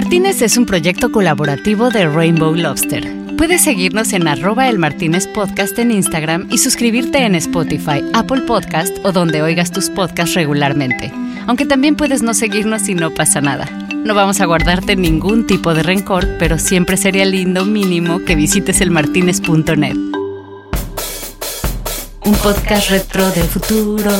Martínez es un proyecto colaborativo de Rainbow Lobster. Puedes seguirnos en arroba el Martínez Podcast en Instagram y suscribirte en Spotify, Apple Podcast o donde oigas tus podcasts regularmente. Aunque también puedes no seguirnos y no pasa nada. No vamos a guardarte ningún tipo de rencor, pero siempre sería lindo mínimo que visites elmartinez.net. Un podcast retro del futuro.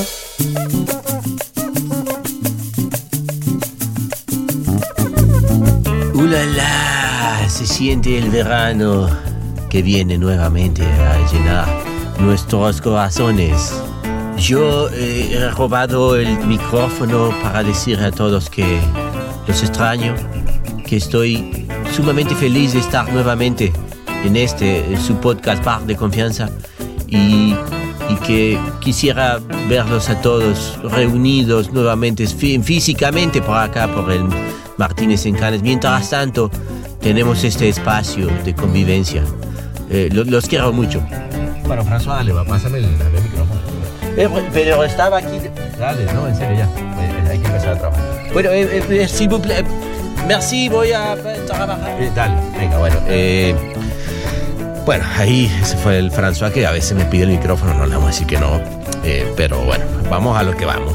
¡Ulala! Se siente el verano que viene nuevamente a llenar nuestros corazones. Yo eh, he robado el micrófono para decir a todos que los extraño, que estoy sumamente feliz de estar nuevamente en este, su podcast Bar de Confianza y, y que quisiera verlos a todos reunidos nuevamente físicamente por acá, por el Martínez en Canes. Mientras tanto, tenemos este espacio de convivencia. Eh, los quiero mucho. Bueno, François, dale, va, pásame el, el micrófono. Eh, pero estaba aquí. Dale, no, en serio, ya. Eh, Hay que empezar a trabajar. Bueno, eh, eh, s'il vous plaît. Merci, voy a trabajar. Eh, dale, venga, bueno. Eh, bueno, ahí se fue el François que a veces me pide el micrófono, no le vamos a decir que no. Eh, pero bueno, vamos a lo que vamos.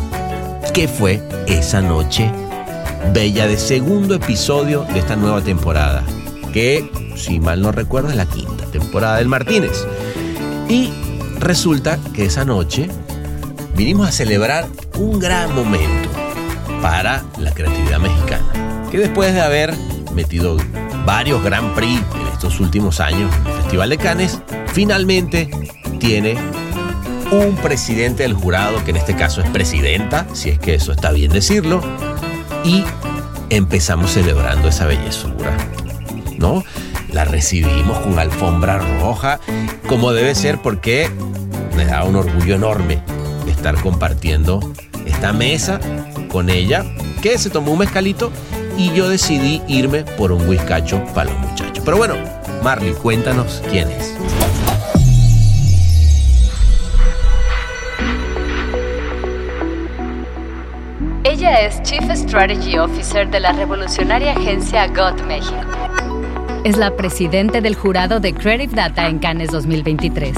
¿Qué fue esa noche bella de segundo episodio de esta nueva temporada? Que, si mal no recuerdo, es la quinta temporada del Martínez. Y resulta que esa noche vinimos a celebrar un gran momento para la creatividad mexicana. Que después de haber metido varios Grand Prix en estos últimos años en el Festival de Cannes, finalmente tiene un presidente del jurado, que en este caso es presidenta, si es que eso está bien decirlo, y empezamos celebrando esa bellezura, ¿no? La recibimos con alfombra roja, como debe ser, porque me da un orgullo enorme estar compartiendo esta mesa con ella, que se tomó un mezcalito y yo decidí irme por un whiskacho para los muchachos. Pero bueno, Marley, cuéntanos quién es. Es Chief Strategy Officer de la revolucionaria agencia GOT México. Es la presidente del jurado de Creative Data en Cannes 2023.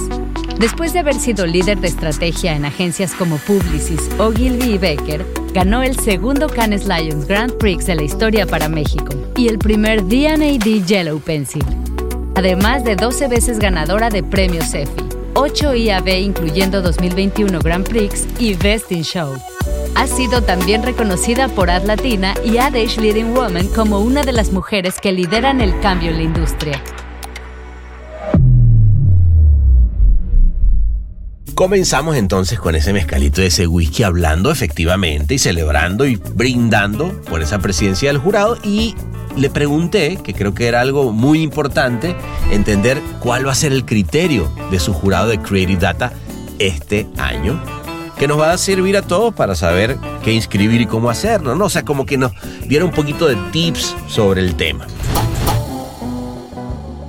Después de haber sido líder de estrategia en agencias como Publicis, Ogilvy y Becker, ganó el segundo Cannes Lions Grand Prix de la historia para México y el primer D&AD Yellow Pencil. Además de 12 veces ganadora de premios EFI, 8 IAB incluyendo 2021 Grand Prix y Best in Show. Ha sido también reconocida por Ad Latina y Ad Age Leading Woman como una de las mujeres que lideran el cambio en la industria. Comenzamos entonces con ese mezcalito de ese whisky hablando efectivamente y celebrando y brindando por esa presidencia del jurado y le pregunté, que creo que era algo muy importante, entender cuál va a ser el criterio de su jurado de Creative Data este año, que nos va a servir a todos para saber qué inscribir y cómo hacerlo, ¿no? O sea, como que nos diera un poquito de tips sobre el tema.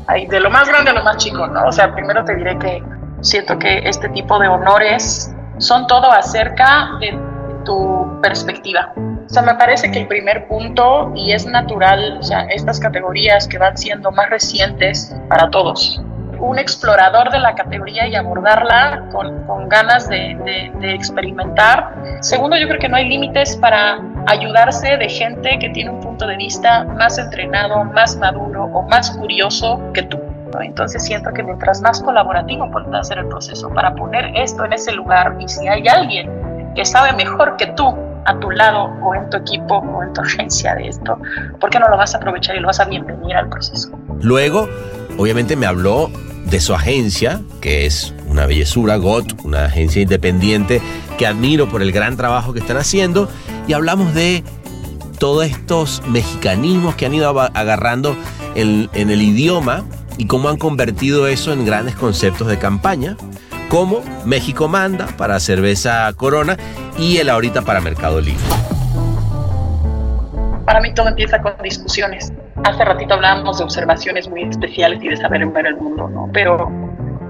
Ay, de lo más grande a lo más chico, ¿no? O sea, primero te diré que siento que este tipo de honores son todo acerca de tu perspectiva. O sea, me parece que el primer punto, y es natural, o sea, estas categorías que van siendo más recientes para todos. Un explorador de la categoría y abordarla con, ganas de, experimentar. Segundo, yo creo que no hay límites para ayudarse de gente que tiene un punto de vista más entrenado, más maduro o más curioso que tú. Entonces siento que mientras más colaborativo pueda ser el proceso para poner esto en ese lugar y si hay alguien que sabe mejor que tú a tu lado o en tu equipo o en tu agencia de esto, ¿por qué no lo vas a aprovechar y lo vas a bienvenir al proceso? Luego, obviamente me habló de su agencia, que es una bellezura, GOT, una agencia independiente que admiro por el gran trabajo que están haciendo, y hablamos de todos estos mexicanismos que han ido agarrando en, en el idioma y cómo han convertido eso en grandes conceptos de campaña, como México manda para cerveza Corona y el ahorita para Mercado Libre. Para mí todo empieza con discusiones. Hace ratito hablábamos de observaciones muy especiales y de saber ver el mundo, ¿no? Pero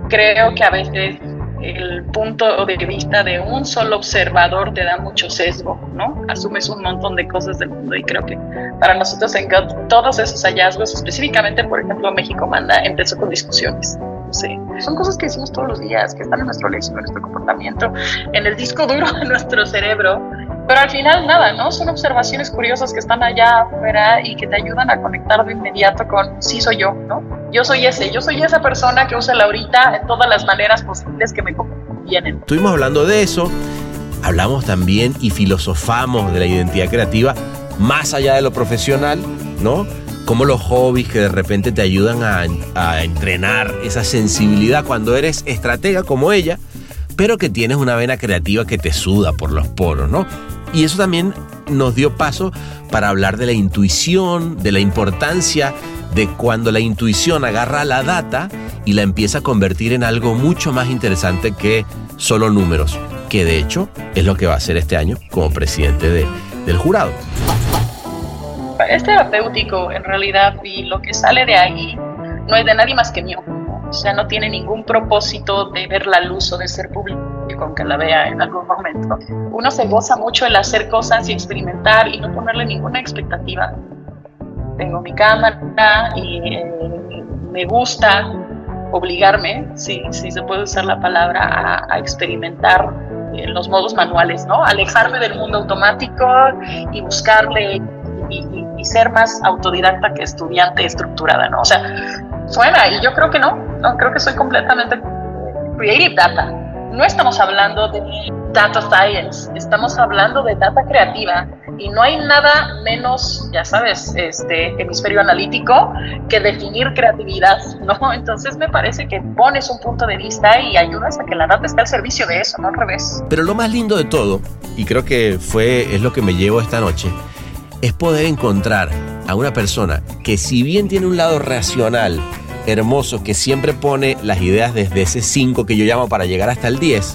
creo que a veces el punto de vista de un solo observador te da mucho sesgo, ¿no? Asumes un montón de cosas del mundo y creo que para nosotros en GOT todos esos hallazgos, específicamente, por ejemplo, México Manda, empezó con discusiones. Sí. Son cosas que decimos todos los días, que están en nuestro léxico, en nuestro comportamiento, en el disco duro de nuestro cerebro, pero al final nada, ¿no? Son observaciones curiosas que están allá afuera y que te ayudan a conectar de inmediato con sí soy yo, ¿no? Yo soy ese, yo soy esa persona que usa la ahorita en todas las maneras posibles que me convienen. Estuvimos hablando de eso, hablamos también y filosofamos de la identidad creativa más allá de lo profesional, ¿no? Como los hobbies que de repente te ayudan a, a entrenar esa sensibilidad cuando eres estratega como ella, pero que tienes una vena creativa que te suda por los poros, ¿no? Y eso también nos dio paso para hablar de la intuición, de la importancia de cuando la intuición agarra la data y la empieza a convertir en algo mucho más interesante que solo números, que de hecho es lo que va a hacer este año como presidente de, del jurado. Es terapéutico en realidad y lo que sale de ahí no es de nadie más que mío. O sea, no tiene ningún propósito de ver la luz o de ser público aunque la vea en algún momento. Uno se goza mucho el hacer cosas y experimentar y no ponerle ninguna expectativa. Tengo mi cámara y eh, me gusta obligarme, si, si se puede usar la palabra, a, experimentar en los modos manuales, ¿no? Alejarme del mundo automático y buscarle y, y, ser más autodidacta que estudiante estructurada, ¿no? O sea, suena y yo creo que no, no creo que soy completamente creative data. No estamos hablando de data science, estamos hablando de data creativa y no hay nada menos, ya sabes, este hemisferio analítico que definir creatividad, ¿no? Entonces me parece que pones un punto de vista y ayudas a que la data esté al servicio de eso, no al revés. Pero lo más lindo de todo, y creo que fue es lo que me llevo esta noche, es poder encontrar a una persona que si bien tiene un lado racional, hermoso, que siempre pone las ideas desde ese 5 que yo llamo para llegar hasta el 10,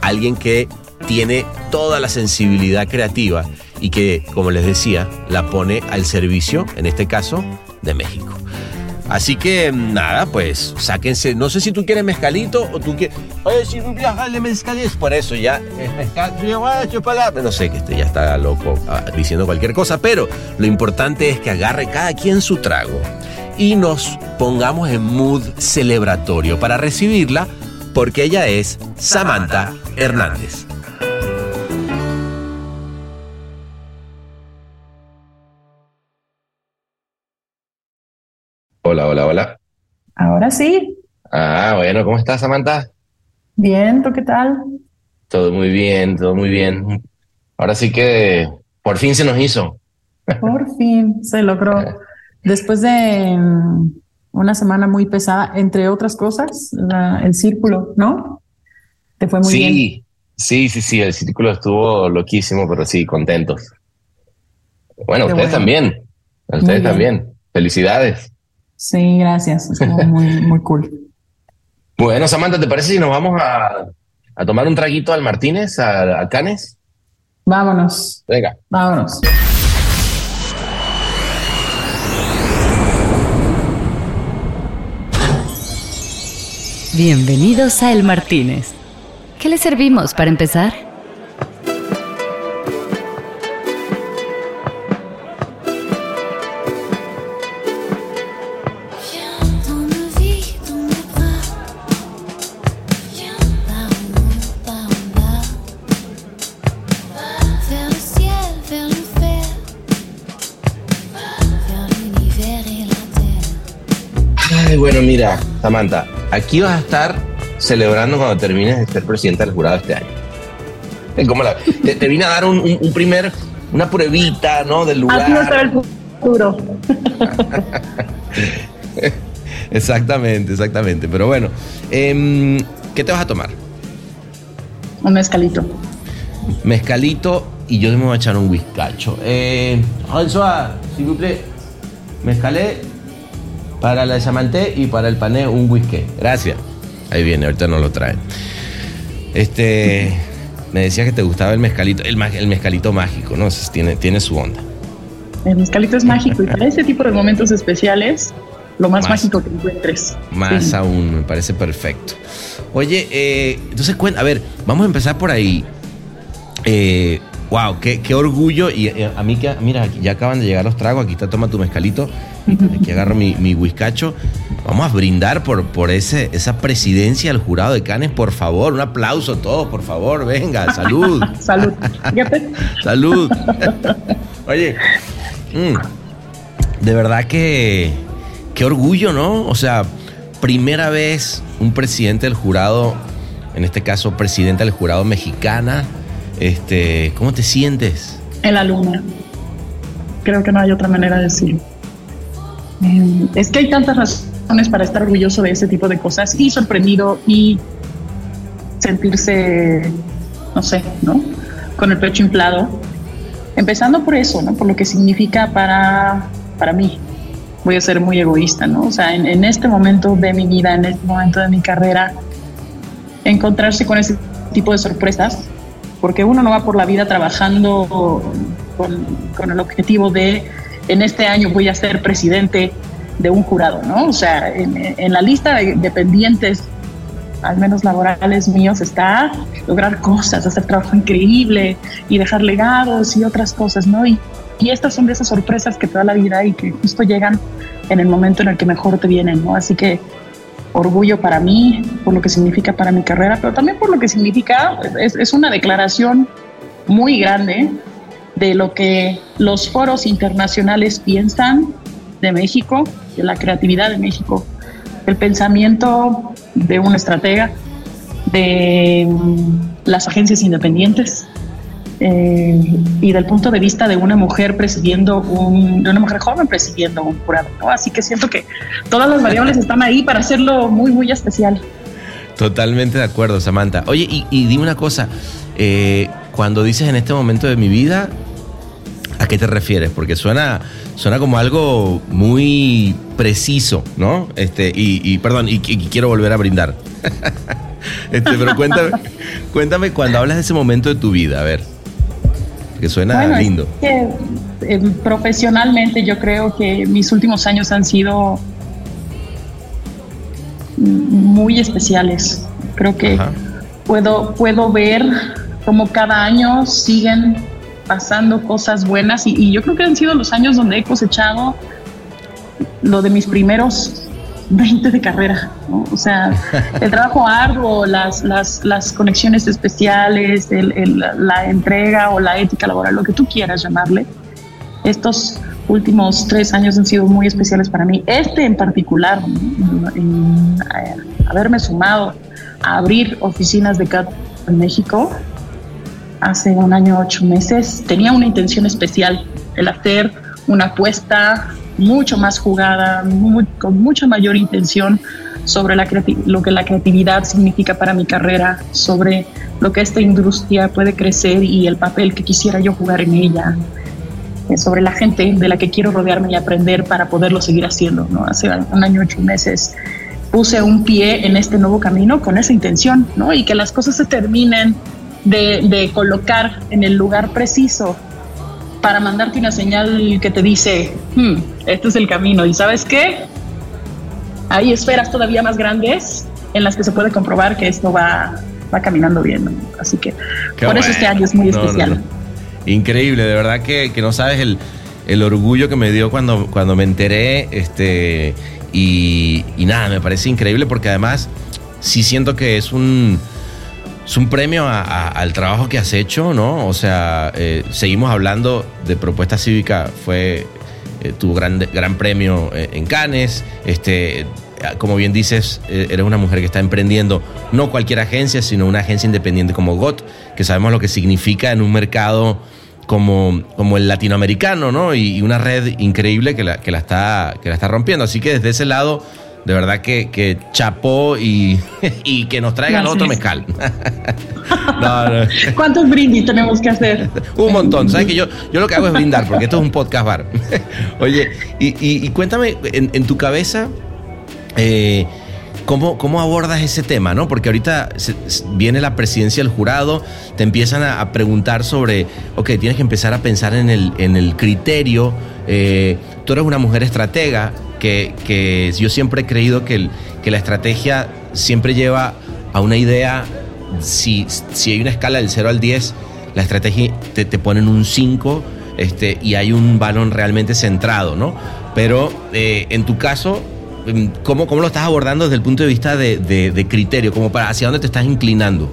alguien que tiene toda la sensibilidad creativa y que, como les decía, la pone al servicio, en este caso, de México. Así que nada, pues sáquense. No sé si tú quieres mezcalito o tú quieres. Oye, si tú viajas de mezcalito. Por eso ya es mezcal. No sé, que este ya está loco ah, diciendo cualquier cosa, pero lo importante es que agarre cada quien su trago y nos pongamos en mood celebratorio para recibirla porque ella es Samantha Hernández. Hola, hola, hola. Ahora sí. Ah, bueno, ¿cómo estás, Samantha? Bien, ¿tú qué tal? Todo muy bien, todo muy bien. Ahora sí que por fin se nos hizo. Por fin se logró. Después de mm, una semana muy pesada, entre otras cosas, el círculo, ¿no? Te fue muy bien. Sí, sí, sí, el círculo estuvo loquísimo, pero sí, contentos. Bueno, ustedes también. Ustedes también. Felicidades. Sí, gracias. Estuvo muy, muy cool. Bueno, Samantha, ¿te parece si nos vamos a, a tomar un traguito al Martínez, a, Canes? Vámonos. Venga. Vámonos. Bienvenidos a El Martínez. ¿Qué le servimos para empezar? bueno, mira, Samantha, aquí vas a estar celebrando cuando termines de ser presidenta del jurado este año. Como la, te, vine a dar un, primer, una pruebita, ¿no? Del lugar. Aquí no el futuro. exactamente, exactamente. Pero bueno, em, ¿qué te vas a tomar? Un mezcalito. Mezcalito y yo me voy a echar un whiskacho. Eh, François, s'il vous plaît. Mezcalé para la chamanté y para el pané un whisky. Gracias. Ahí viene, ahorita no lo trae. Este, me decía que te gustaba el mezcalito, el, el mezcalito mágico, ¿no? tiene, tiene su onda. El mezcalito es mágico y para ese tipo de momentos especiales lo más, mágico que encuentres. Más aún, me parece perfecto. Oye, eh, entonces, a ver, vamos a empezar por ahí. Eh, wow, qué, orgullo. Y eh, a mí, que, mira, ya acaban de llegar los tragos. Aquí está, toma tu mezcalito. Aquí agarro mi, mi whiskacho. Vamos a brindar por, por ese, esa presidencia del jurado de Canes, por favor. Un aplauso a todos, por favor. Venga, salud. salud. salud. Oye, mm, de verdad que qué orgullo, ¿no? O sea, primera vez un presidente del jurado, en este caso presidenta del jurado mexicana, este, ¿cómo te sientes? En la luna. Creo que no hay otra manera de decirlo. Eh, es que hay tantas razones para estar orgulloso de ese tipo de cosas y sorprendido y sentirse, no sé, ¿no? Con el pecho inflado. Empezando por eso, ¿no? Por lo que significa para, para mí. Voy a ser muy egoísta, ¿no? O sea, en, en este momento de mi vida, en este momento de mi carrera, encontrarse con ese tipo de sorpresas porque uno no va por la vida trabajando con, el objetivo de, en este año voy a ser presidente de un jurado, ¿no? O sea, en, la lista de dependientes, al menos laborales míos, está lograr cosas, hacer trabajo increíble y dejar legados y otras cosas, ¿no? Y, y estas son de esas sorpresas que te da la vida y que justo llegan en el momento en el que mejor te vienen, ¿no? Así que orgullo para mí, por lo que significa para mi carrera, pero también por lo que significa, es, una declaración muy grande de lo que los foros internacionales piensan de México, de la creatividad de México, el pensamiento de un estratega, de mm, las agencias independientes, eh, y del punto de vista de una mujer presidiendo un, de una mujer joven presidiendo un jurado, ¿no? Así que siento que todas las variables están ahí para hacerlo muy, muy especial. Totalmente de acuerdo, Samantha. Oye, y, dime una cosa, eh, cuando dices en este momento de mi vida, ¿a qué te refieres? Porque suena, suena como algo muy preciso, ¿no? Este, y, perdón, y, quiero volver a brindar. este, pero cuéntame, cuéntame cuando hablas de ese momento de tu vida, a ver que suena lindo. que, eh, profesionalmente yo creo que mis últimos años han sido muy especiales. Creo que puedo, puedo ver cómo cada año siguen pasando cosas buenas y, y, yo creo que han sido los años donde he cosechado lo de mis primeros 20 de carrera, O sea, el trabajo arduo, las, las, las conexiones especiales, la entrega o la ética laboral, lo que tú quieras llamarle. Estos últimos tres años han sido muy especiales para mí. Este en particular, en, eh, haberme sumado a abrir oficinas de CAT en México hace un año, ocho meses, tenía una intención especial, el hacer una apuesta mucho más jugada, con mucha mayor intención sobre la lo que la creatividad significa para mi carrera, sobre lo que esta industria puede crecer y el papel que quisiera yo jugar en ella, eh, sobre la gente de la que quiero rodearme y aprender para poderlo seguir haciendo. ¿no? Hace un año, ocho meses, puse un pie en este nuevo camino con esa intención ¿no? y que las cosas se terminen de, de colocar en el lugar preciso para mandarte una señal que te dice, hmm, este es el camino. ¿Y sabes qué? Hay esferas todavía más grandes en las que se puede comprobar que esto va, va caminando bien. Así que por eso este año es muy especial. Increíble, de verdad que, no sabes el, el, orgullo que me dio cuando, cuando me enteré. Este, y, y nada, me parece increíble porque además sí siento que es un es un premio al trabajo que has hecho, ¿no? O sea, eh, seguimos hablando de propuesta cívica, fue eh, tu gran, gran premio eh, en Cannes, este, como bien dices, eres una mujer que está emprendiendo no cualquier agencia, sino una agencia independiente como GOT, que sabemos lo que significa en un mercado como, como el latinoamericano, ¿no? Y, una red increíble que la, que, la está, que la está rompiendo. Así que desde ese lado de verdad que, que chapó y, y, que nos traigan otro mezcal. ¿Cuántos brindis tenemos que hacer? un montón. ¿Sabes que yo, yo lo que hago es brindar, porque esto es un podcast bar. Oye, y, y, cuéntame, en, tu cabeza, eh, ¿Cómo, ¿Cómo, abordas ese tema? ¿no? Porque ahorita viene la presidencia del jurado, te empiezan a, preguntar sobre, ok, tienes que empezar a pensar en el, en el criterio. Eh, tú eres una mujer estratega, que, que yo siempre he creído que, el, que la estrategia siempre lleva a una idea, si, si hay una escala del 0 al 10, la estrategia te, te pone en un 5 este, y hay un balón realmente centrado, ¿no? Pero eh, en tu caso, em, ¿cómo, ¿cómo, lo estás abordando desde el punto de vista de, de, de criterio? Como para hacia dónde te estás inclinando.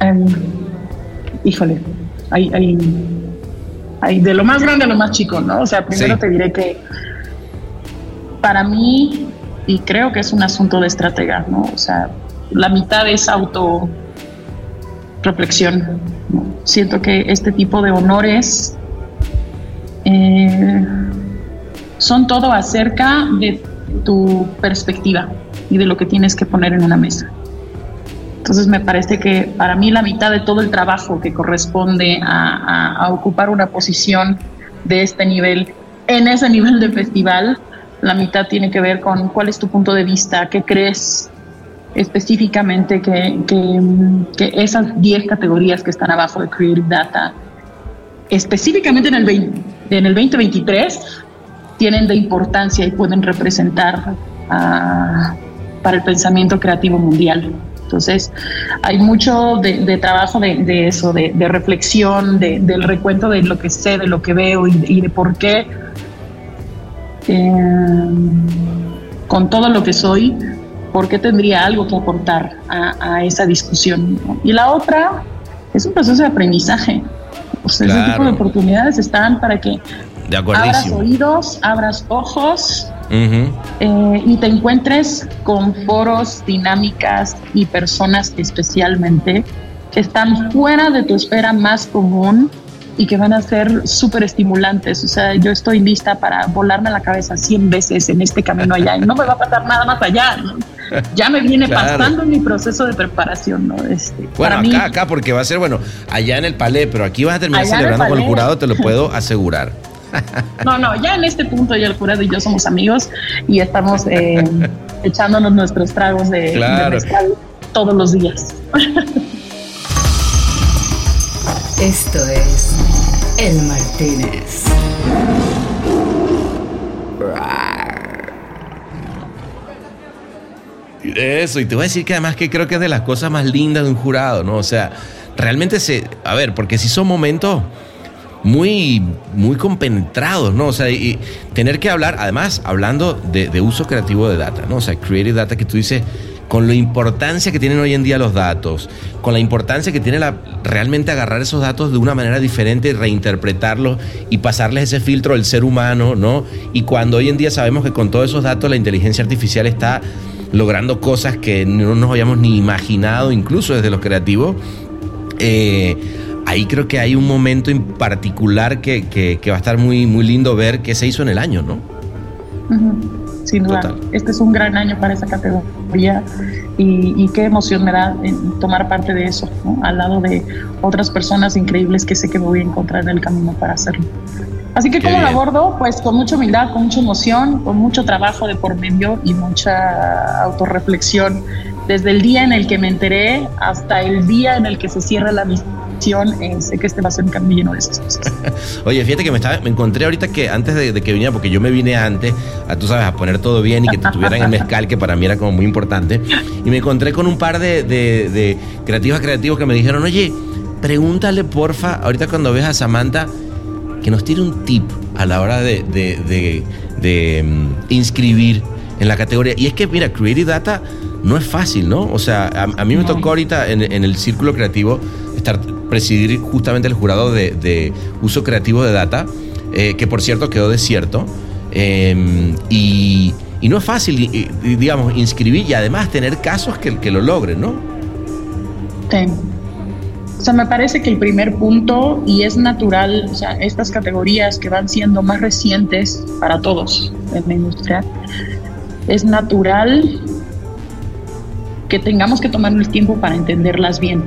Um, híjole, hay, hay, hay, de lo más grande a lo más chico, ¿no? O sea, primero sí. te diré que para mí, y creo que es un asunto de estratega, ¿no? O sea, la mitad es auto reflexión. Siento que este tipo de honores eh, son todo acerca de tu perspectiva y de lo que tienes que poner en una mesa. Entonces me parece que para mí la mitad de todo el trabajo que corresponde a, a, a ocupar una posición de este nivel, en ese nivel de festival, la mitad tiene que ver con cuál es tu punto de vista, qué crees específicamente que, esas 10 categorías que están abajo de Creative Data, específicamente en el, 20, en el 2023, tienen de importancia y pueden representar uh, para el pensamiento creativo mundial. Entonces, hay mucho de, trabajo de, eso, de, reflexión, del recuento de lo que sé, de lo que veo y de por qué, eh, con todo lo que soy, por qué tendría algo que aportar a, a esa discusión. ¿no? Y la otra es un proceso de aprendizaje. O sea, claro. Ese tipo de oportunidades están para que abras oídos, abras ojos uh -huh. eh, y te encuentres con foros, dinámicas y personas especialmente que están fuera de tu esfera más común y que van a ser súper estimulantes. O sea, yo estoy lista para volarme la cabeza 100 veces en este camino allá y no me va a pasar nada más allá. ¿no? Ya me viene claro. pasando en mi proceso de preparación. ¿no? Este, bueno, acá, mí, acá, porque va a ser, bueno, allá en el palé, pero aquí vas a terminar celebrando el con el jurado, te lo puedo asegurar. No, no, ya en este punto ya el jurado y yo somos amigos y estamos eh, echándonos nuestros tragos de, claro. de mezcal todos los días. Esto es El Martínez. Eso, y te voy a decir que además que creo que es de las cosas más lindas de un jurado, ¿no? O sea, realmente se. A ver, porque si son momentos muy, muy compenetrados, ¿no? O sea, y tener que hablar, además, hablando de, de, uso creativo de data, ¿no? O sea, creative data que tú dices, con la importancia que tienen hoy en día los datos, con la importancia que tiene la, realmente agarrar esos datos de una manera diferente, reinterpretarlos y pasarles ese filtro del ser humano, ¿no? Y cuando hoy en día sabemos que con todos esos datos la inteligencia artificial está logrando cosas que no nos habíamos ni imaginado, incluso desde los creativos, eh, ahí creo que hay un momento en particular que, que, que, va a estar muy, muy lindo ver qué se hizo en el año, ¿no? Uh -huh. Sin duda, Total. este es un gran año para esa categoría y, y qué emoción me da tomar parte de eso, ¿no? al lado de otras personas increíbles que sé que me voy a encontrar en el camino para hacerlo. Así que, ¿cómo lo abordo? Pues con mucha humildad, con mucha emoción, con mucho trabajo de por medio y mucha autorreflexión. Desde el día en el que me enteré hasta el día en el que se cierra la eh, sé que este va a ser un cambio lleno de esas cosas. Oye, fíjate que me, estaba, me encontré ahorita que antes de, de, que viniera, porque yo me vine antes, a, tú sabes, a poner todo bien y que te tuvieran el mezcal, que para mí era como muy importante. Y me encontré con un par de, de, de creativas creativos que me dijeron, oye, pregúntale porfa, ahorita cuando ves a Samantha, que nos tire un tip a la hora de, de, de, de um, inscribir en la categoría. Y es que, mira, Creative Data no es fácil, ¿no? O sea, a, a mí me tocó ahorita en, en, el círculo creativo estar presidir justamente el jurado de, de uso creativo de data, eh, que por cierto quedó desierto. Eh, y, y, no es fácil, digamos, inscribir y además tener casos que, que lo logren, ¿no? Sí. O sea, me parece que el primer punto, y es natural, o sea, estas categorías que van siendo más recientes para todos en la industria, es natural que tengamos que tomar el tiempo para entenderlas bien.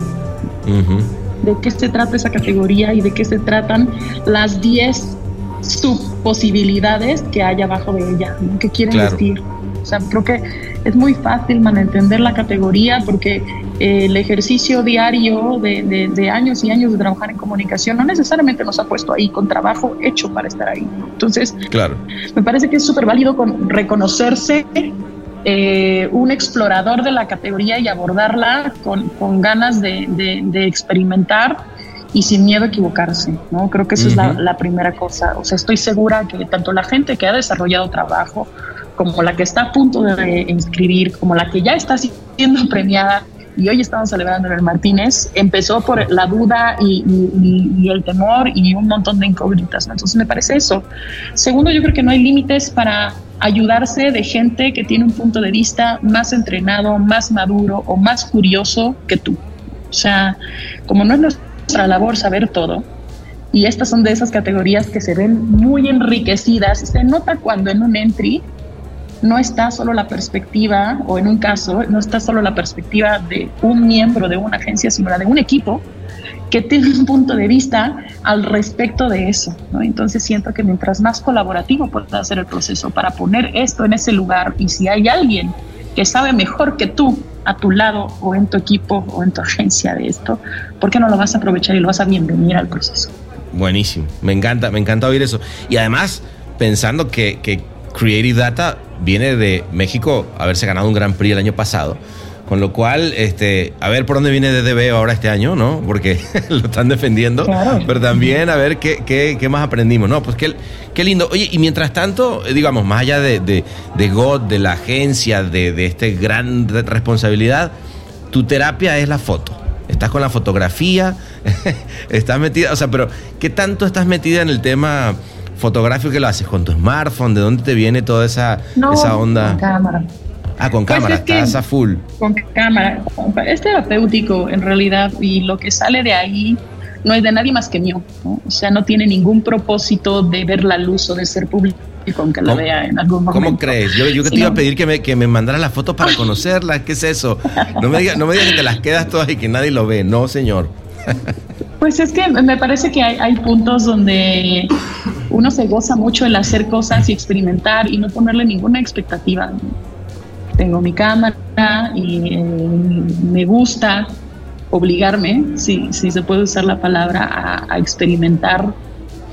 Uh -huh. De qué se trata esa categoría y de qué se tratan las 10 subposibilidades que hay abajo de ella. ¿no? ¿Qué quieren claro. decir? O sea, creo que es muy fácil malentender la categoría porque eh, el ejercicio diario de, de, años y años de trabajar en comunicación no necesariamente nos ha puesto ahí con trabajo hecho para estar ahí. Entonces, claro. me parece que es súper válido con reconocerse eh, un explorador de la categoría y abordarla con, con ganas de, de, experimentar y sin miedo a equivocarse, ¿no? Creo que esa es la, la, primera cosa. O sea, estoy segura que tanto la gente que ha desarrollado trabajo, como la que está a punto de inscribir, como la que ya está siendo premiada, y hoy estamos celebrando en el Martínez, empezó por la duda y, y, el temor y un montón de incógnitas. Entonces me parece eso. Segundo, yo creo que no hay límites para ayudarse de gente que tiene un punto de vista más entrenado, más maduro o más curioso que tú. O sea, como no es nuestra labor saber todo, y estas son de esas categorías que se ven muy enriquecidas, se nota cuando en un entry no está solo la perspectiva, o en un caso, no está solo la perspectiva de un miembro de una agencia, sino la de un equipo que tiene un punto de vista al respecto de eso. Entonces siento que mientras más colaborativo pueda ser el proceso para poner esto en ese lugar y si hay alguien que sabe mejor que tú a tu lado o en tu equipo o en tu agencia de esto, ¿por qué no lo vas a aprovechar y lo vas a bienvenir al proceso? Buenísimo, me encanta, me encanta oír eso. Y además, pensando que, que Creative Data viene de México, haberse ganado un Gran Prix el año pasado con lo cual, este, a ver por dónde viene DDB ahora este año, ¿no? Porque lo están defendiendo. Pero también a ver qué, qué, más aprendimos, ¿no? Pues qué, qué, lindo. Oye, y mientras tanto, digamos, más allá de, de, de God, de la agencia, de, de esta gran responsabilidad, tu terapia es la foto. Estás con la fotografía, estás metida, o sea, pero ¿qué tanto estás metida en el tema fotográfico que lo haces? ¿Con tu smartphone? ¿De dónde te viene toda esa, esa onda? Con cámara. Ah, con pues cámara, estás a full. Con cámara. Es terapéutico en realidad y lo que sale de ahí no es de nadie más que mío. O sea, no tiene ningún propósito de ver la luz o de ser público con que la vea en algún momento. ¿Cómo crees? Yo, yo te iba a pedir que me, que me mandaras las fotos para conocerlas. ¿Qué es eso? No me digas no me digas que te las quedas todas y que nadie lo ve. No, señor. Pues es que me parece que hay, hay, puntos donde uno se goza mucho el hacer cosas y experimentar y no ponerle ninguna expectativa tengo mi cámara y eh, me gusta obligarme, si, si se puede usar la palabra, a, experimentar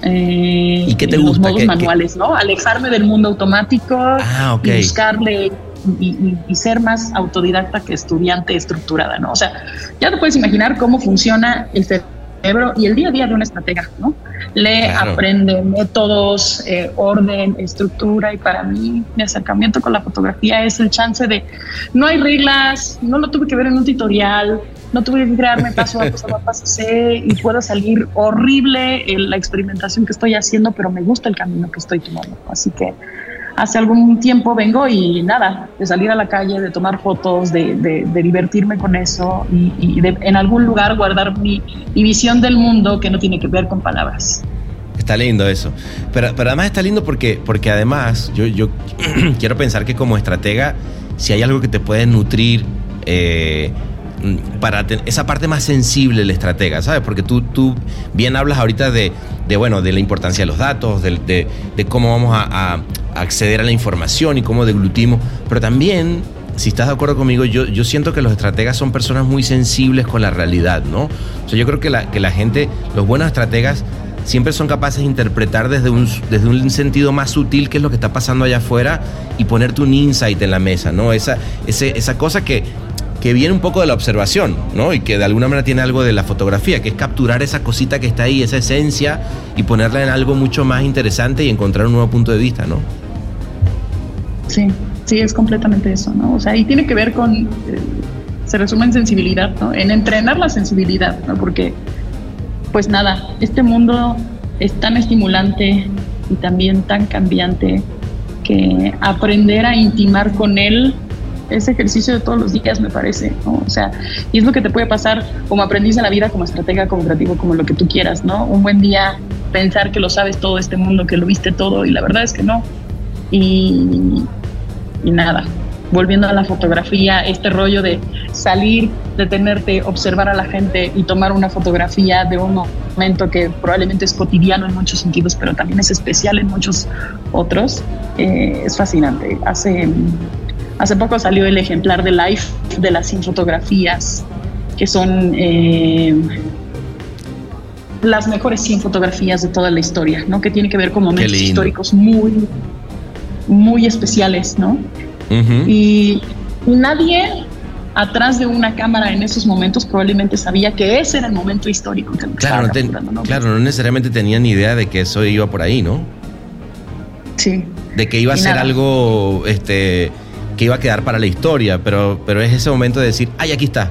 eh, ¿Y qué te los modos manuales, ¿no? Alejarme del mundo automático ah, y buscarle y, y, ser más autodidacta que estudiante estructurada, ¿no? O sea, ya te puedes imaginar cómo funciona el cerebro y el día a día de una estratega, ¿no? lee, aprende métodos, eh, orden, estructura y para mí mi acercamiento con la fotografía es el chance de no hay reglas, no lo tuve que ver en un tutorial, no tuve que crearme paso a paso a paso C y puedo salir horrible en la experimentación que estoy haciendo, pero me gusta el camino que estoy tomando. Así que hace algún tiempo vengo y nada, de salir a la calle, de tomar fotos, de, de, divertirme con eso y, de en algún lugar guardar mi, visión del mundo que no tiene que ver con palabras. Está lindo eso. Pero, pero además está lindo porque, porque además yo, yo quiero pensar que como estratega, si hay algo que te puede nutrir eh, para esa parte más sensible del estratega, ¿sabes? Porque tú, tú bien hablas ahorita de, de bueno, de la importancia de los datos, de, de, cómo vamos a, acceder a la información y cómo deglutimos, pero también, si estás de acuerdo conmigo, yo, yo siento que los estrategas son personas muy sensibles con la realidad, ¿no? O sea, yo creo que la, que la gente, los buenos estrategas, siempre son capaces de interpretar desde un, desde un sentido más sutil qué es lo que está pasando allá afuera y ponerte un insight en la mesa, ¿no? Esa, ese, esa cosa que que viene un poco de la observación, ¿no? Y que de alguna manera tiene algo de la fotografía, que es capturar esa cosita que está ahí, esa esencia, y ponerla en algo mucho más interesante y encontrar un nuevo punto de vista, ¿no? Sí, sí, es completamente eso, ¿no? O sea, y tiene que ver con, eh, se resume en sensibilidad, ¿no? En entrenar la sensibilidad, ¿no? Porque, pues nada, este mundo es tan estimulante y también tan cambiante que aprender a intimar con él ese ejercicio de todos los días, me parece, ¿no? O sea, y es lo que te puede pasar como aprendiz en la vida, como estratega, como creativo, como lo que tú quieras, ¿no? Un buen día pensar que lo sabes todo este mundo, que lo viste todo, y la verdad es que no. Y, y nada, volviendo a la fotografía, este rollo de salir, detenerte, observar a la gente y tomar una fotografía de un momento que probablemente es cotidiano en muchos sentidos, pero también es especial en muchos otros, eh, es fascinante. Hace, hace poco salió el ejemplar de Life de las 100 fotografías, que son... Eh, las mejores 100 fotografías de toda la historia, ¿no? Que tiene que ver con momentos históricos muy, muy especiales, ¿no? Y nadie atrás de una cámara en esos momentos probablemente sabía que ese era el momento histórico que claro, no claro, no necesariamente tenían idea de que eso iba por ahí, ¿no? Sí. De que iba a ser algo este, que iba a quedar para la historia, pero, pero es ese momento de decir, ay, aquí está.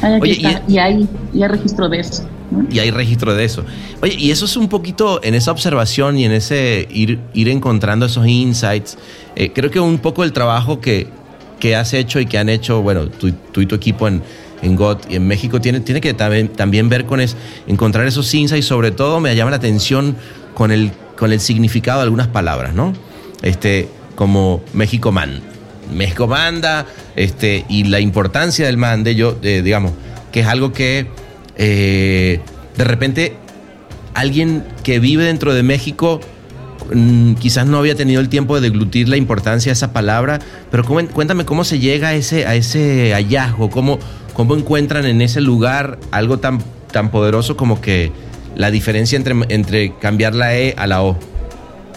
Ay, aquí está. Y, hay, y hay registro de eso. Y hay registro de eso. Oye, y eso es un poquito en esa observación y en ese ir, ir encontrando esos insights. Eh, creo que un poco el trabajo que, que has hecho y que han hecho, bueno, tú, y tu equipo en, en GOT y en México tiene, tiene que también, también ver con es, encontrar esos insights. Sobre todo me llama la atención con el, con el significado de algunas palabras, ¿no? Este, como México Man. México manda, este, y la importancia del mande, yo, eh, digamos, que es algo que eh, de repente alguien que vive dentro de México mm, quizás no había tenido el tiempo de deglutir la importancia de esa palabra, pero cuéntame cómo se llega a ese, a ese hallazgo, cómo, cómo encuentran en ese lugar algo tan, tan poderoso como que la diferencia entre, entre cambiar la E a la O,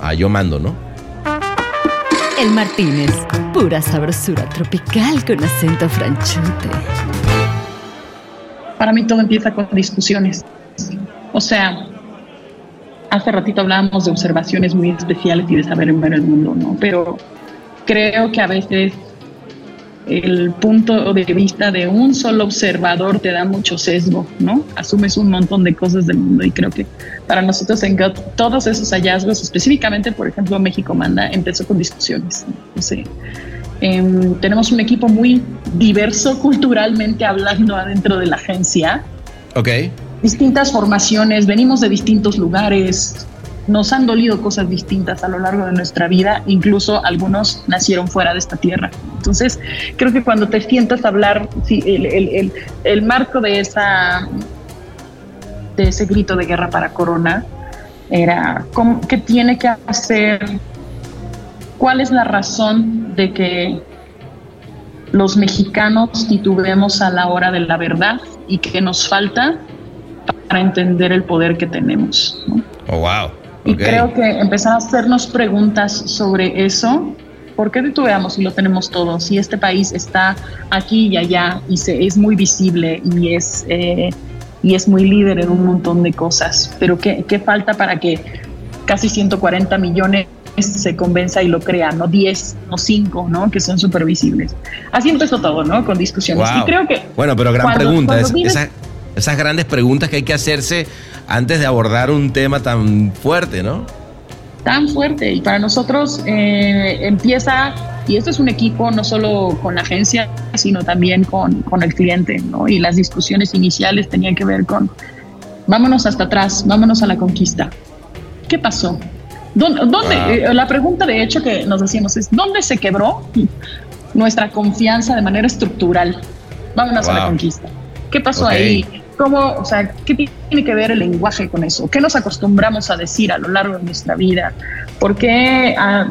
a yo mando, ¿no? El Martínez, pura sabrosura tropical con acento franchute para mí todo empieza con discusiones. O sea, hace ratito hablábamos de observaciones muy especiales y de saber ver el mundo, ¿no? Pero creo que a veces el punto de vista de un solo observador te da mucho sesgo, ¿no? Asumes un montón de cosas del mundo y creo que para nosotros en GOT todos esos hallazgos, específicamente, por ejemplo, México Manda, empezó con discusiones. No sé, Em, tenemos un equipo muy diverso culturalmente hablando adentro de la agencia. Ok. Distintas formaciones, venimos de distintos lugares, nos han dolido cosas distintas a lo largo de nuestra vida, incluso algunos nacieron fuera de esta tierra. Entonces, creo que cuando te sientas a hablar, el, el, el, marco de, esa, de ese grito de guerra para Corona era qué tiene que hacer ¿Cuál es la razón de que los mexicanos titubemos a la hora de la verdad y que nos falta para entender el poder que tenemos? Oh, wow. Y creo que empezar a hacernos preguntas sobre eso, ¿por qué titubeamos si lo tenemos todo? Si este país está aquí y allá y se, es muy visible y es, eh, y es muy líder en un montón de cosas, pero ¿qué, qué falta para que casi 140 millones se convenza y lo crea, no 10, no 5, ¿no? Que son súper visibles. Así empezó todo, ¿no? Con discusiones. Y creo que... Bueno, pero gran pregunta. esas, grandes preguntas que hay que hacerse antes de abordar un tema tan fuerte, ¿no? Tan fuerte. Y para nosotros eh, empieza, y esto es un equipo no solo con la agencia, sino también con, con el cliente, ¿no? Y las discusiones iniciales tenían que ver con, vámonos hasta atrás, vámonos a la conquista. ¿Qué pasó? ¿Dónde, ah. eh, La pregunta de hecho que nos decíamos es, ¿dónde se quebró nuestra confianza de manera estructural? Vámonos a la conquista. ¿Qué pasó ahí? ¿Cómo, o sea, qué tiene que ver el lenguaje con eso? ¿Qué nos acostumbramos a decir a lo largo de nuestra vida? ¿Por qué ah,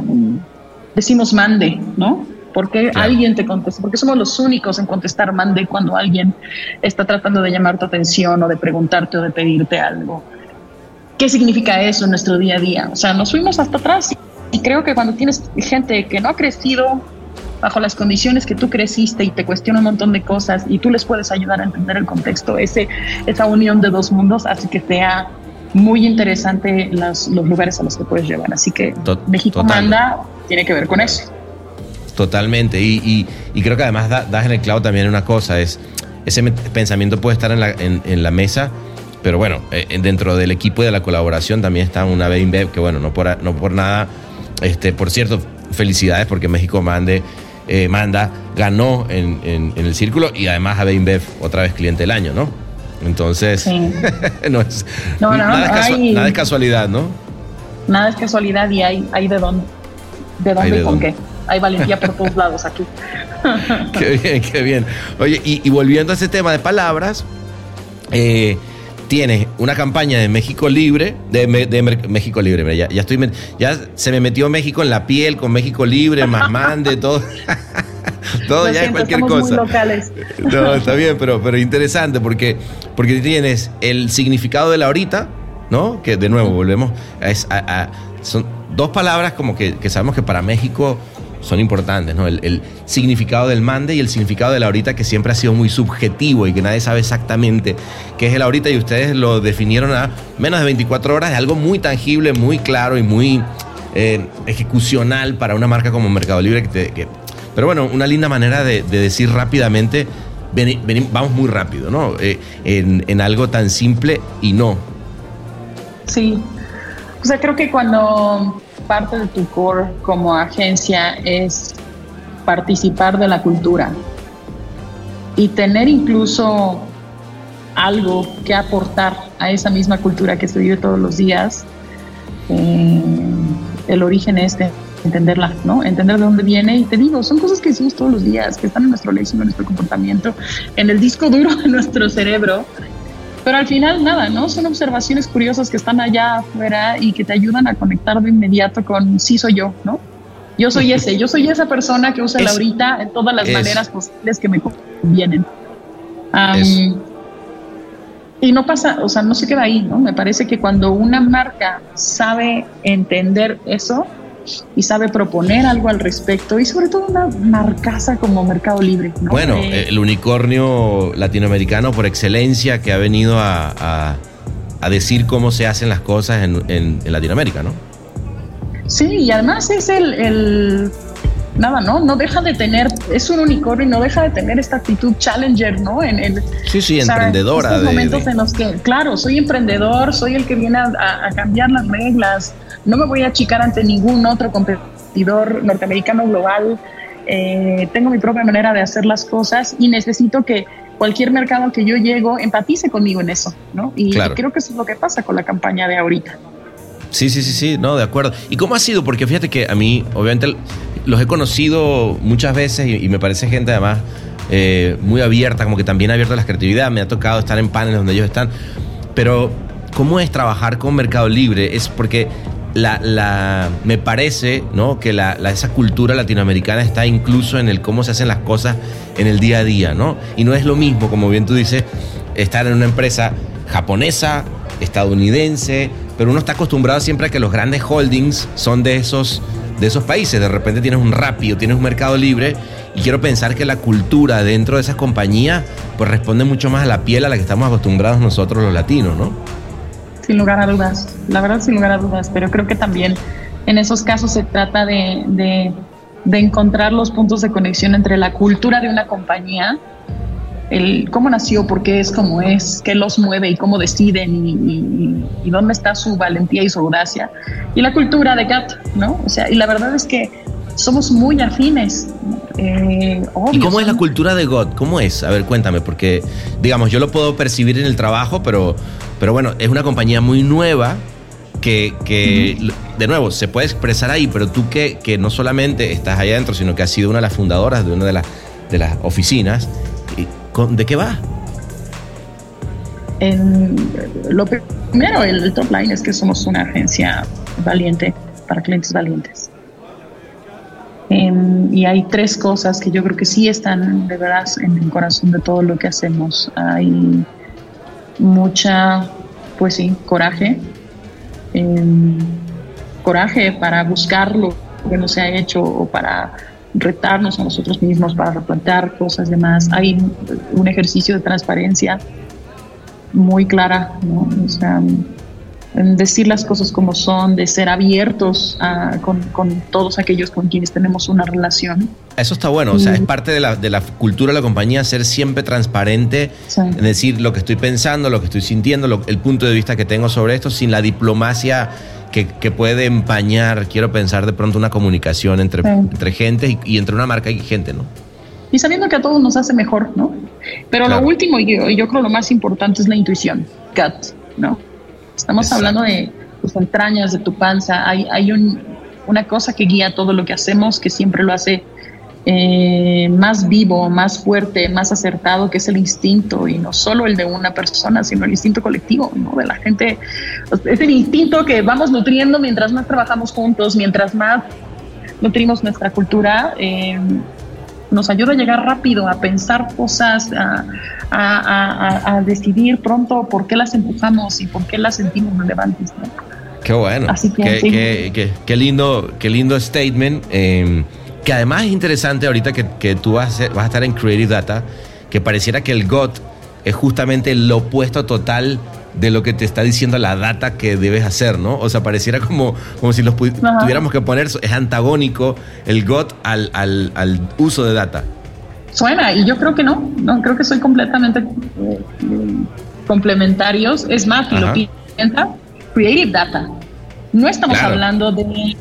decimos mande, no? ¿Por qué alguien te contesta? Porque somos los únicos en contestar mande cuando alguien está tratando de llamar tu atención o de preguntarte o de pedirte algo. ¿Qué significa eso en nuestro día a día? O sea, nos fuimos hasta atrás y creo que cuando tienes gente que no ha crecido bajo las condiciones que tú creciste y te cuestiona un montón de cosas y tú les puedes ayudar a entender el contexto, ese, esa unión de dos mundos hace que sea muy interesante los lugares a los que puedes llevar. Así que México manda tiene que ver con eso. Totalmente. Y, creo que además das en el clavo también una cosa, es ese pensamiento puede estar en la, en la mesa pero bueno, eh, dentro del equipo y de la colaboración también está una BEINBEV que bueno, no por, no por nada, este, por cierto, felicidades porque México mande, eh, manda, ganó en, el círculo y además a BEINBEV otra vez cliente del año, ¿no? Entonces, no es, nada, es casualidad, ¿no? Nada es casualidad y hay, hay de dónde, de dónde y con qué. Hay valentía por todos lados aquí. qué bien, qué bien. Oye, y, volviendo a ese tema de palabras, eh, tienes una campaña de México Libre, de, México Libre, ya, ya, estoy, ya se me metió México en la piel con México Libre, más mande, todo. todo ya es cualquier cosa. No, está bien, pero, pero interesante porque, porque tienes el significado de la ahorita, ¿no? Que de nuevo volvemos a, son dos palabras como que, que sabemos que para México son importantes, ¿no? El, significado del mande y el significado de la ahorita que siempre ha sido muy subjetivo y que nadie sabe exactamente qué es el ahorita y ustedes lo definieron a menos de 24 horas de algo muy tangible, muy claro y muy eh, ejecucional para una marca como Mercado Libre. Pero bueno, una linda manera de, decir rápidamente, vamos muy rápido, ¿no? Eh, en algo tan simple y no. Sí. O sea, creo que cuando parte de tu core como agencia es participar de la cultura y tener incluso algo que aportar a esa misma cultura que se vive todos los días. Eh, el origen es de entenderla, ¿no? Entender de dónde viene. Y te digo, son cosas que decimos todos los días, que están en nuestro léxico, en nuestro comportamiento, en el disco duro de nuestro cerebro pero al final nada, ¿no? Son observaciones curiosas que están allá afuera y que te ayudan a conectar de inmediato con sí soy yo, ¿no? Yo soy ese, yo soy esa persona que usa la ahorita en todas las maneras posibles que me convienen. y no pasa, o sea, no se queda ahí, ¿no? Me parece que cuando una marca sabe entender eso, y sabe proponer algo al respecto y sobre todo una marcaza como Mercado Libre. Bueno, eh, el unicornio latinoamericano por excelencia que ha venido a, decir cómo se hacen las cosas en, Latinoamérica, ¿no? Sí, y además es el, nada, ¿no? No deja de tener, es un unicornio y no deja de tener esta actitud challenger, ¿no? En el, sí, sí, emprendedora. En momentos en los que, claro, soy emprendedor, soy el que viene a, cambiar las reglas, no me voy a achicar ante ningún otro competidor norteamericano global, eh, tengo mi propia manera de hacer las cosas y necesito que cualquier mercado que yo llego empatice conmigo en eso, ¿no? Y creo que eso es lo que pasa con la campaña de ahorita. Sí, sí, sí, sí, no, de acuerdo. ¿Y cómo ha sido? Porque fíjate que a mí, obviamente, los he conocido muchas veces y, me parece gente además eh, muy abierta, como que también abierta a la creatividad. Me ha tocado estar en paneles donde ellos están. Pero, ¿cómo es trabajar con Mercado Libre? Es porque la, la, me parece ¿no? que la, esa cultura latinoamericana está incluso en el cómo se hacen las cosas en el día a día, ¿no? Y no es lo mismo, como bien tú dices, estar en una empresa japonesa, estadounidense, pero uno está acostumbrado siempre a que los grandes holdings son de esos, de esos países. De repente tienes un rápido, tienes un mercado libre y quiero pensar que la cultura dentro de esas compañías pues responde mucho más a la piel a la que estamos acostumbrados nosotros los latinos, ¿no? Sin lugar a dudas, la verdad sin lugar a dudas, pero creo que también en esos casos se trata de, de, de encontrar los puntos de conexión entre la cultura de una compañía el cómo nació, por qué es como es, qué los mueve y cómo deciden y, dónde está su valentía y su audacia. Y la cultura de GAT, ¿no? O sea, y la verdad es que somos muy afines. Eh, ¿Y cómo es la cultura de GOT? ¿Cómo es? A ver, cuéntame, porque, digamos, yo lo puedo percibir en el trabajo, pero, pero bueno, es una compañía muy nueva que, que de nuevo, se puede expresar ahí, pero tú que, que no solamente estás ahí adentro, sino que has sido una de las fundadoras de una de las, de las oficinas, ¿De qué va? En, lo primero, el, top line es que somos una agencia valiente para clientes valientes. y hay tres cosas que yo creo que sí están de verdad en el corazón de todo lo que hacemos. Hay mucha, pues sí, coraje. Em, coraje para buscar lo que no se ha hecho o para retarnos a nosotros mismos para replantear cosas demás. Hay un ejercicio de transparencia muy clara, ¿no? O sea, decir las cosas como son, de ser abiertos con, con, todos aquellos con quienes tenemos una relación. Eso está bueno, o sea, es parte de la, de la, cultura de la compañía ser siempre transparente, en decir lo que estoy pensando, lo que estoy sintiendo, el punto de vista que tengo sobre esto, sin la diplomacia que, puede empañar, quiero pensar de pronto una comunicación entre, entre gente y, entre una marca y gente, ¿no? Y sabiendo que a todos nos hace mejor, ¿no? Pero lo último, y yo, yo, creo lo más importante es la intuición, gut, ¿no? Estamos hablando de tus entrañas, de tu panza. Hay, hay un, una cosa que guía todo lo que hacemos, que siempre lo hace eh, más vivo, más fuerte, más acertado, que es el instinto, y no solo el de una persona, sino el instinto colectivo, ¿no? De la gente. Es el instinto que vamos nutriendo mientras más trabajamos juntos, mientras más nutrimos nuestra cultura. Eh, nos ayuda a llegar rápido, a pensar cosas, a, a, decidir pronto por qué las empujamos y por qué las sentimos relevantes. Qué bueno. Así que, qué, lindo, qué lindo statement. Eh, que además es interesante ahorita que, que tú vas a, vas a, estar en Creative Data, que pareciera que el GOT es justamente lo opuesto total de lo que te está diciendo la data que debes hacer, ¿no? O sea, pareciera como, como si los tuviéramos que poner, es antagónico el GOT al, al, al, uso de data. Suena, y yo creo que no, no creo que soy completamente eh, complementarios. Es más, si lo piensa, Creative Data. No estamos hablando de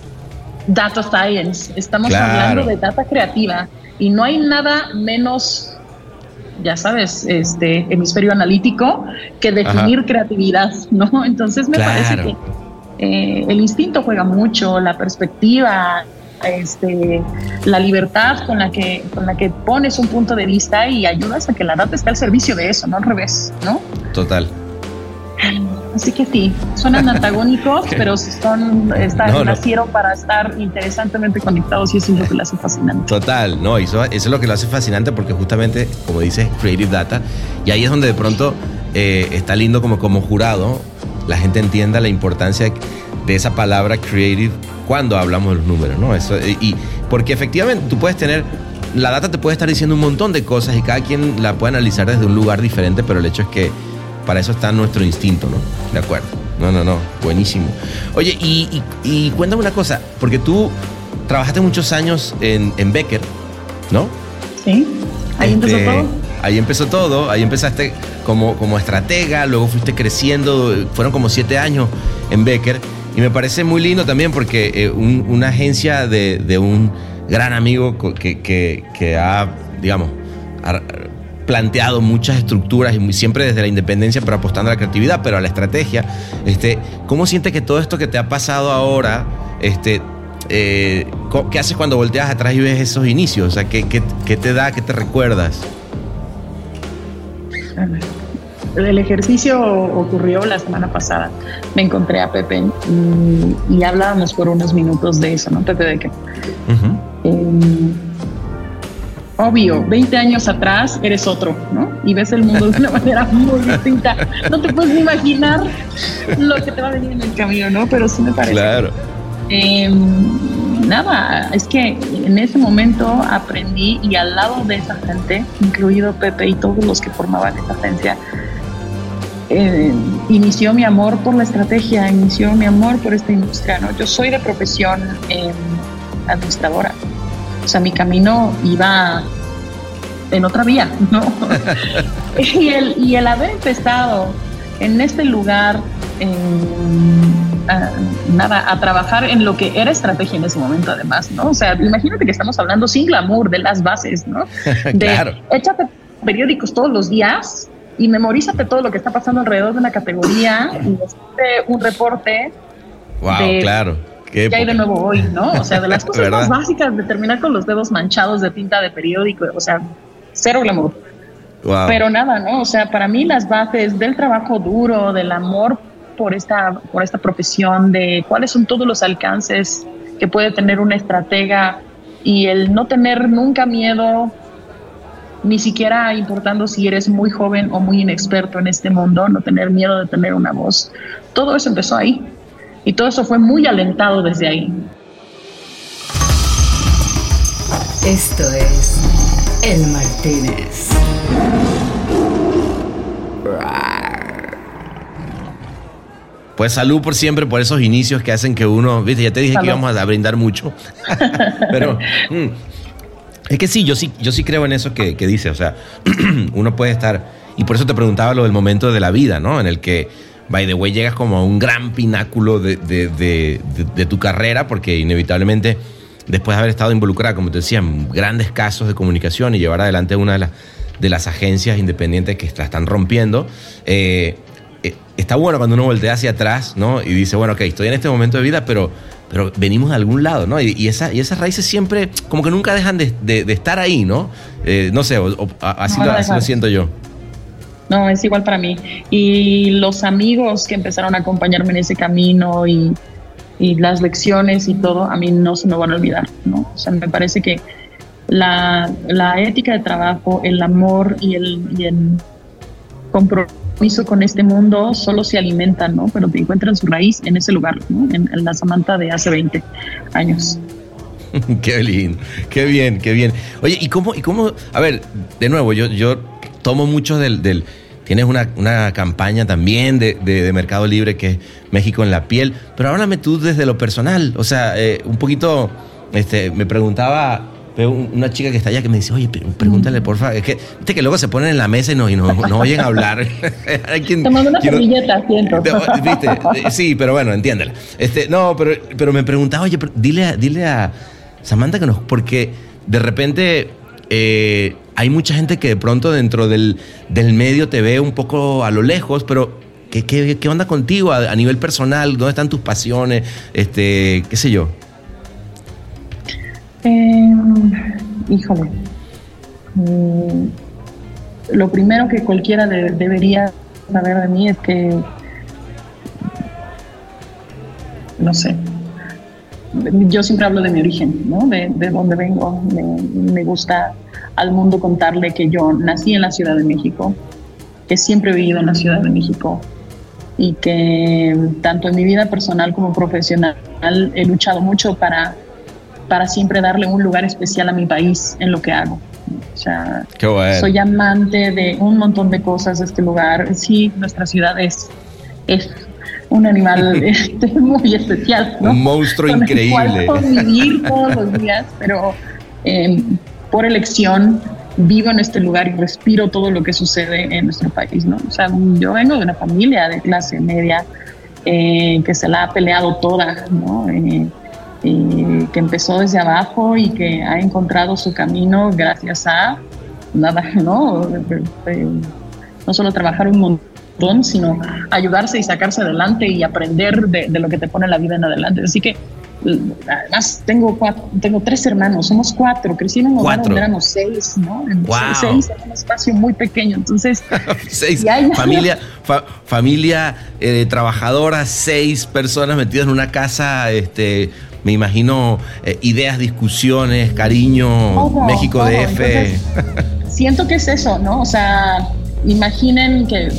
data science, estamos hablando de data creativa y no hay nada menos, ya sabes, este hemisferio analítico que definir creatividad, ¿no? Entonces me parece que eh, el instinto juega mucho, la perspectiva, este, la libertad con la que con la que pones un punto de vista y ayudas a que la data esté al servicio de eso, no al revés, ¿no? Total. Así que sí, suenan antagónicos, pero son, nacieron para estar interesantemente conectados y eso es lo que lo hace fascinante. Total, no, eso, es lo que lo hace fascinante porque justamente, como dices, Creative Data, y ahí es donde de pronto eh, está lindo como, como jurado, la gente entienda la importancia de esa palabra creative cuando hablamos de los números, ¿no? Eso, y porque efectivamente tú puedes tener la data te puede estar diciendo un montón de cosas y cada quien la puede analizar desde un lugar diferente, pero el hecho es que para eso está nuestro instinto, ¿no? De acuerdo. No, no, no. Buenísimo. Oye, y, cuéntame una cosa, porque tú trabajaste muchos años en, Becker, ¿no? Sí. Ahí empezó este, todo. Ahí empezó todo, ahí empezaste como, como estratega, luego fuiste creciendo, fueron como siete años en Becker. Y me parece muy lindo también porque eh, una agencia de, un gran amigo que, que, que ha, digamos, planteado muchas estructuras y siempre desde la independencia, pero apostando a la creatividad, pero a la estrategia. Este, ¿Cómo sientes que todo esto que te ha pasado ahora, este, eh, qué haces cuando volteas atrás y ves esos inicios? O sea, ¿qué, qué, te da, qué te recuerdas? El ejercicio ocurrió la semana pasada. Me encontré a Pepe y, hablábamos por unos minutos de eso, ¿no? Pepe de qué obvio, 20 años atrás eres otro, ¿no? Y ves el mundo de una manera muy distinta. No te puedes imaginar lo que te va a venir en el camino, ¿no? Pero sí me parece. Claro. Em, nada, es que en ese momento aprendí y al lado de esa gente, incluido Pepe y todos los que formaban esa agencia, eh, inició mi amor por la estrategia, inició mi amor por esta industria, ¿no? Yo soy de profesión em, administradora o sea, mi camino iba en otra vía, ¿no? y, el, y el haber empezado en este lugar, a, nada, a trabajar en lo que era estrategia en ese momento, además, ¿no? O sea, imagínate que estamos hablando sin glamour de las bases, ¿no? De claro. échate periódicos todos los días y memorízate todo lo que está pasando alrededor de una categoría y un reporte. Wow, claro ¿Qué hay de nuevo hoy, ¿no? O sea, de las cosas más básicas de terminar con los dedos manchados de tinta de periódico, o sea, cero glamour. Pero nada, ¿no? O sea, para mí las bases del trabajo duro, del amor por esta, por esta profesión, de cuáles son todos los alcances que puede tener una estratega y el no tener nunca miedo, ni siquiera importando si eres muy joven o muy inexperto en este mundo, no tener miedo de tener una voz. Todo eso empezó ahí. Y todo eso fue muy alentado desde ahí. Esto es El Martínez. Pues salud por siempre, por esos inicios que hacen que uno, viste, ya te dije que íbamos a brindar mucho. Pero mm, es que sí, yo sí, yo sí creo en eso que, que dice. O sea, uno puede estar. Y por eso te preguntaba lo del momento de la vida, ¿no? En el que by the way, llegas como a un gran pináculo de, tu carrera, porque inevitablemente, después de haber estado involucrada, como te decía, en grandes casos de comunicación y llevar adelante una de las, de las agencias independientes que la están rompiendo, eh, eh, está bueno cuando uno voltea hacia atrás, ¿no? Y dice, bueno, ok, estoy en este momento de vida, pero, pero venimos de algún lado, ¿no? Y, esa, y esas raíces siempre, como que nunca dejan de, estar ahí, ¿no? Eh, no sé, así, lo, siento yo. No, es igual para mí. Y los amigos que empezaron a acompañarme en ese camino y, y las lecciones y todo, a mí no se me van a olvidar, ¿no? O sea, me parece que la, la ética de trabajo, el amor y el, compromiso con este mundo solo se alimentan, ¿no? Pero te encuentran su raíz en ese lugar, ¿no? En, la Samantha de hace 20 años. qué lindo, qué bien, qué bien. Oye, ¿y cómo, y cómo, a ver, de nuevo, yo, yo tomo mucho del tienes una, una, campaña también de, de, Mercado Libre que es México en la piel, pero háblame tú desde lo personal, o sea, eh, un poquito, este, me preguntaba una chica que está allá que me dice, oye, pregúntale por favor. Es que, viste que luego se ponen en la mesa y no, y no, oyen hablar. Te mando una servilleta, siento. ¿Viste? Eh, sí, pero bueno, entiéndela. Este, no, pero, pero me preguntaba, oye, dile, a, dile a Samantha que nos. Porque de repente eh, hay mucha gente que de pronto dentro del, del medio te ve un poco a lo lejos, pero ¿qué, qué, qué onda contigo a, nivel personal? ¿Dónde están tus pasiones? Este, qué sé yo. Eh, híjole. Mm, lo primero que cualquiera debería saber de mí es que, no sé, yo siempre hablo de mi origen, ¿no? de, de dónde vengo. Me, gusta al mundo contarle que yo nací en la Ciudad de México, que siempre he vivido en la Ciudad de México y que tanto en mi vida personal como profesional he luchado mucho para para siempre darle un lugar especial a mi país en lo que hago. O sea, soy amante de un montón de cosas de este lugar. Sí, nuestra ciudad es, es un animal este, muy especial. Un monstruo increíble. vivir todos los días, pero em, por elección vivo en este lugar y respiro todo lo que sucede en nuestro país. ¿no? O sea, yo vengo de una familia de clase media eh, que se la ha peleado toda. ¿no? Eh, que empezó desde abajo y que ha encontrado su camino gracias a nada, ¿no? No solo trabajar un montón, sino ayudarse y sacarse adelante y aprender de, lo que te pone la vida en adelante. Así que además tengo tengo tres hermanos, somos cuatro, crecimos en un hogar donde éramos seis, ¿no? Seis en un espacio muy pequeño, entonces seis familia familia eh, trabajadora, seis personas metidas en una casa, este me imagino eh, ideas, discusiones, cariño, México DF. siento que es eso, ¿no? O sea, imaginen que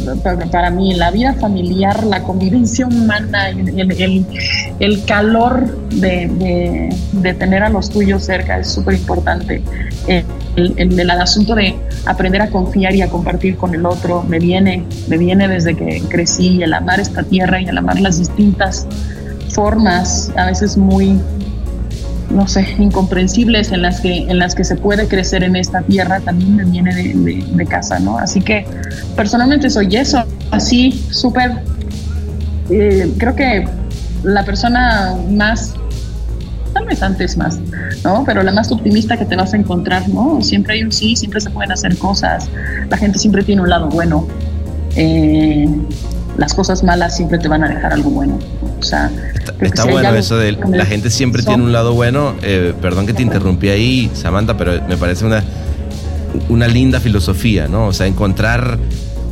para mí la vida familiar, la convivencia humana, el, el, calor de, de, tener a los tuyos cerca es súper importante. El, el, asunto de aprender a confiar y a compartir con el otro me viene, me viene desde que crecí, el amar esta tierra y el amar las distintas formas a veces muy no sé, incomprensibles en las que, en las que se puede crecer en esta tierra también me viene de, casa, ¿no? Así que personalmente soy eso, así súper, eh, creo que la persona más, tal vez antes más, ¿no? Pero la más optimista que te vas a encontrar, ¿no? Siempre hay un sí, siempre se pueden hacer cosas, la gente siempre tiene un lado bueno. Eh, las cosas malas siempre te van a dejar algo bueno. O sea, está, bueno eso de la gente siempre tiene un lado bueno. Eh, perdón que te interrumpí ahí, Samantha, pero me parece una, una linda filosofía, ¿no? O sea, encontrar.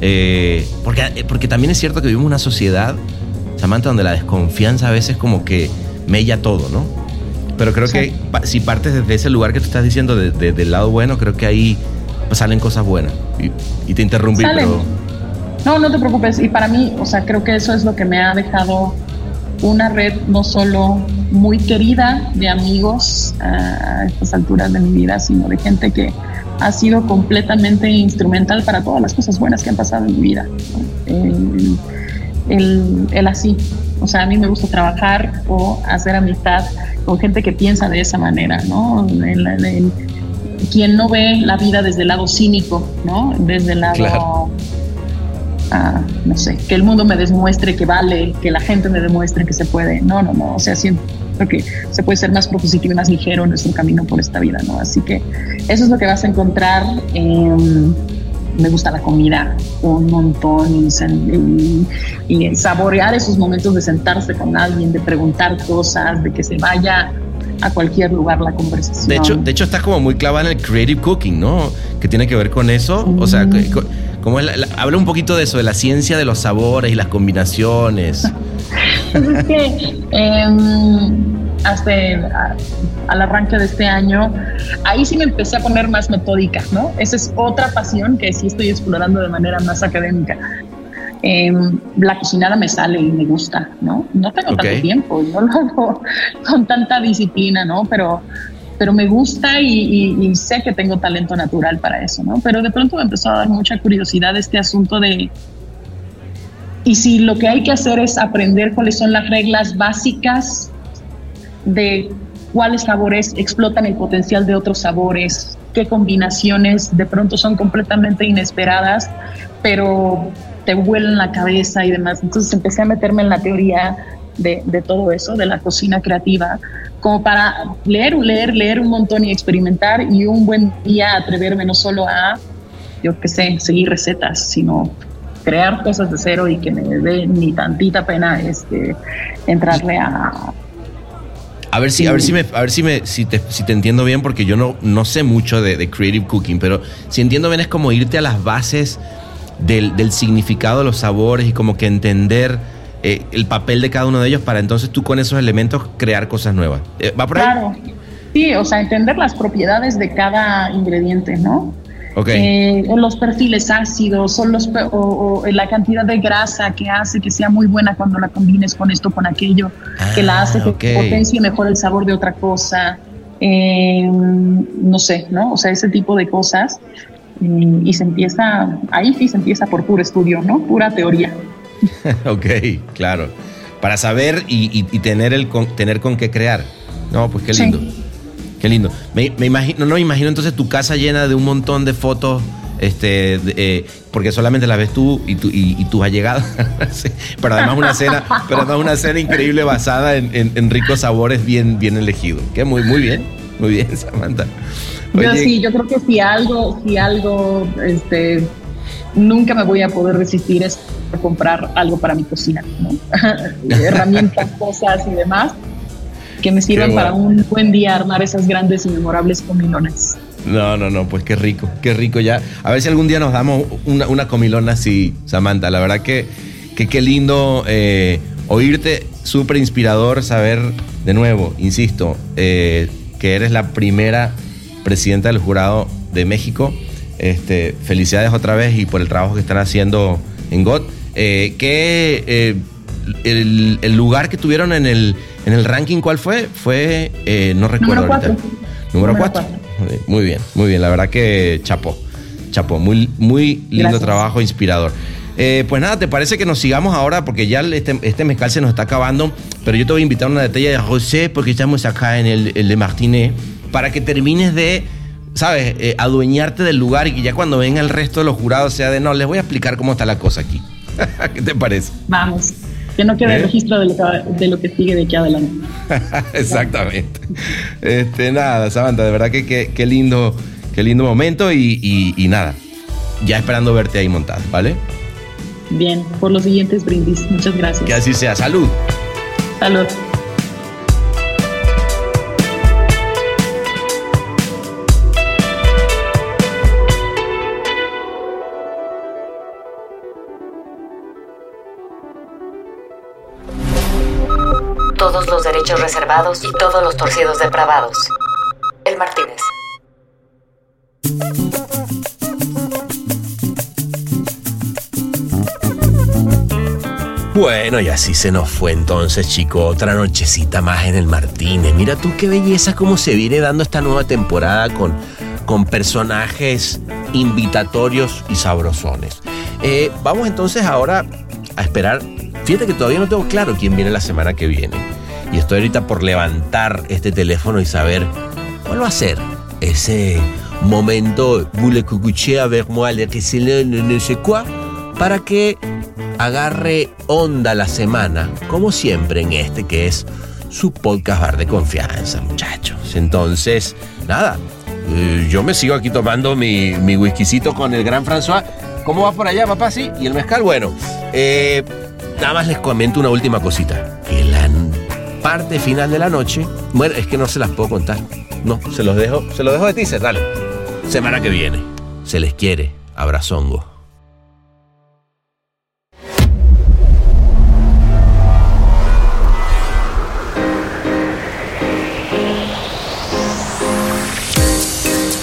Eh, porque, porque también es cierto que vivimos una sociedad, Samantha, donde la desconfianza a veces como que mella todo, ¿no? Pero creo que si partes desde ese lugar que tú estás diciendo, de, del lado bueno, creo que ahí salen cosas buenas. Y, te interrumpí, pero no, no te preocupes. Y para mí, o sea, creo que eso es lo que me ha dejado una red no solo muy querida de amigos a estas alturas de mi vida, sino de gente que ha sido completamente instrumental para todas las cosas buenas que han pasado en mi vida. El, así. O sea, a mí me gusta trabajar o hacer amistad con gente que piensa de esa manera, ¿no? quien no ve la vida desde el lado cínico, ¿no? Desde el lado no sé, que el mundo me demuestre que vale, que la gente me demuestre que se puede. No, no, no, o sea, siento que se puede ser más propositivo y más ligero en nuestro camino por esta vida, ¿no? Así que eso es lo que vas a encontrar. me gusta la comida un montón y, saborear esos momentos de sentarse con alguien, de preguntar cosas, de que se vaya a cualquier lugar la conversación. De hecho, de hecho estás como muy clavada en el creative cooking, ¿no? Que tiene que ver con eso. O sea, como habla un poquito de eso, de la ciencia de los sabores y las combinaciones. Pues es que em, hasta al arranque de este año, ahí sí me empecé a poner más metódica, ¿no? Esa es otra pasión que sí estoy explorando de manera más académica. Em, la cocinada me sale y me gusta, ¿no? No tengo tanto tiempo, no lo hago con tanta disciplina, ¿no? Pero, pero me gusta y, y, sé que tengo talento natural para eso, ¿no? Pero de pronto me empezó a dar mucha curiosidad este asunto de, y si lo que hay que hacer es aprender cuáles son las reglas básicas de cuáles sabores explotan el potencial de otros sabores, qué combinaciones de pronto son completamente inesperadas, pero te vuelan la cabeza y demás. Entonces empecé a meterme en la teoría de, de, todo eso, de la cocina creativa, como para leer, leer, leer un montón y experimentar y un buen día atreverme no solo a, yo qué sé, seguir recetas, sino crear cosas de cero y que me dé ni tantita pena este, entrarle a, a ver si, a ver si me, a ver si me, si te, si te entiendo bien, porque yo no, no sé mucho de, creative cooking, pero si entiendo bien es como irte a las bases del, del significado de los sabores y como que entender eh, el papel de cada uno de ellos para entonces tú con esos elementos crear cosas nuevas. Eh, ¿Va por ahí? Claro. Sí, o sea, entender las propiedades de cada ingrediente, ¿no? Okay. Eh, los perfiles ácidos o, los, o, la cantidad de grasa que hace que sea muy buena cuando la combines con esto, con aquello, que la hace que potencie mejor el sabor de otra cosa. Eh, no sé, ¿no? O sea, ese tipo de cosas. Y se empieza, ahí sí se empieza por puro estudio, ¿no? Pura teoría. ok, claro. Para saber y, tener, el con, tener con qué crear. No, pues qué lindo. Qué lindo. Me, imagino, no, me imagino entonces tu casa llena de un montón de fotos, este, eh, porque solamente las ves tú y, tu, y, tus allegados. pero además una cena, pero además una cena increíble basada en, ricos sabores bien, bien elegidos. Que muy, muy bien, muy bien, Samantha. Yo sí, yo creo que si algo, si algo, este, nunca me voy a poder resistir es comprar algo para mi cocina, ¿no? herramientas, cosas y demás que me sirvan para un buen día armar esas grandes y memorables comilonas. No, no, no, pues qué rico, qué rico ya. A ver si algún día nos damos una, comilona así, Samantha. La verdad que, qué lindo eh, oírte, súper inspirador saber de nuevo, insisto, eh, que eres la primera presidenta del jurado de México. Este, felicidades otra vez y por el trabajo que están haciendo en GOT. Eh, que el, lugar que tuvieron en el, en el ranking, ¿cuál fue? Fue, eh, no recuerdo ahorita. Número 4. Muy bien, muy bien. La verdad que chapó. Chapó. Muy, muy lindo trabajo, inspirador. Eh, pues nada, ¿te parece que nos sigamos ahora? Porque ya este, este, mezcal se nos está acabando. Pero yo te voy a invitar a una detalle de José, porque estamos acá en el, el de Martínez, para que termines de, ¿sabes?, eh, adueñarte del lugar y que ya cuando venga el resto de los jurados sea de, no, les voy a explicar cómo está la cosa aquí. ¿Qué te parece? Vamos que no quede ¿Eh? registro de lo que, de lo que sigue de aquí adelante. Exactamente. Este, nada, Samantha, de verdad que qué lindo, qué lindo momento y, y, nada, ya esperando verte ahí montado, ¿vale? Bien, por los siguientes brindis. Muchas gracias. Que así sea. Salud. Salud. Los derechos reservados y todos los torcidos depravados. El Martínez. Bueno, y así se nos fue entonces, chico. Otra nochecita más en el Martínez. Mira tú qué belleza cómo se viene dando esta nueva temporada con, con personajes invitatorios y sabrosones. Eh, vamos entonces ahora a esperar Fíjate que todavía no tengo claro quién viene la semana que viene. Y estoy ahorita por levantar este teléfono y saber cuál va a ser ese momento, le avec moi, le no sé para que agarre onda la semana, como siempre en este que es su podcast bar de confianza, muchachos. Entonces, nada, Eh, yo me sigo aquí tomando mi, mi whiskycito con el gran François. ¿Cómo va por allá, papá? Sí. ¿Y el mezcal? Bueno, eh, nada más les comento una última cosita. Parte final de la noche, bueno, es que no se las puedo contar. No, se los dejo, se los dejo de teaser, dale. Semana que viene. Se les quiere. Abrazongo.